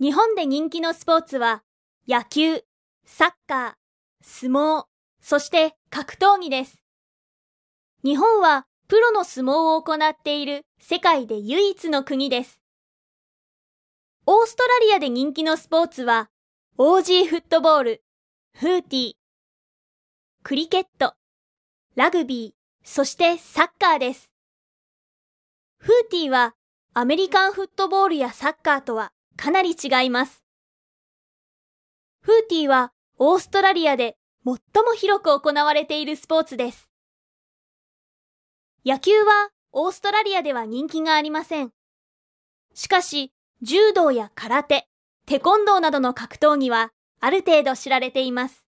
日本で人気のスポーツは野球、サッカー、相撲、そして格闘技です。日本はプロの相撲を行っている世界で唯一の国です。オーストラリアで人気のスポーツはオージーフットボール、フーティー、クリケット、ラグビー、そしてサッカーです。フーティーはアメリカンフットボールやサッカーとはかなり違います。フーティーはオーストラリアで最も広く行われているスポーツです。野球はオーストラリアでは人気がありません。しかし、柔道や空手、テコンドーなどの格闘技はある程度知られています。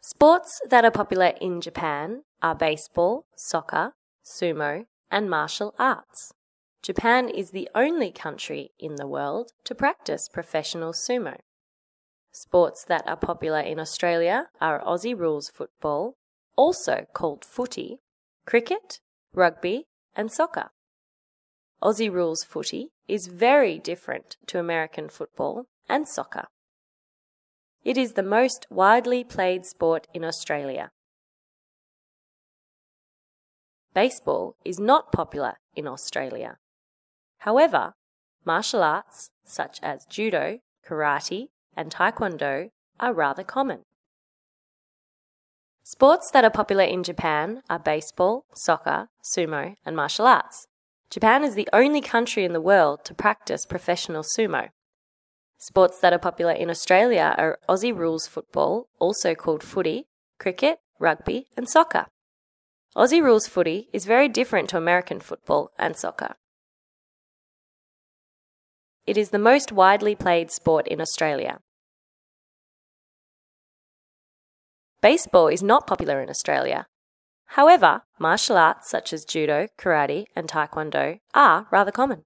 Sports that are popular in Japan are baseball, soccer, sumo, and martial arts. Japan is the only country in the world to practice professional sumo. Sports that are popular in Australia are Aussie rules football, also called footy, cricket, rugby, and soccer. Aussie rules footy is very different to American football and soccer. It is the most widely played sport in Australia. Baseball is not popular in Australia. However, martial arts such as judo, karate, and taekwondo are rather common. Sports that are popular in Japan are baseball, soccer, sumo, and martial arts. Japan is the only country in the world to practice professional sumo. Sports that are popular in Australia are Aussie rules football, also called footy, cricket, rugby, and soccer. Aussie rules footy is very different to American football and soccer. It is the most widely played sport in Australia. Baseball is not popular in Australia. However, martial arts such as judo, karate, and taekwondo are rather common.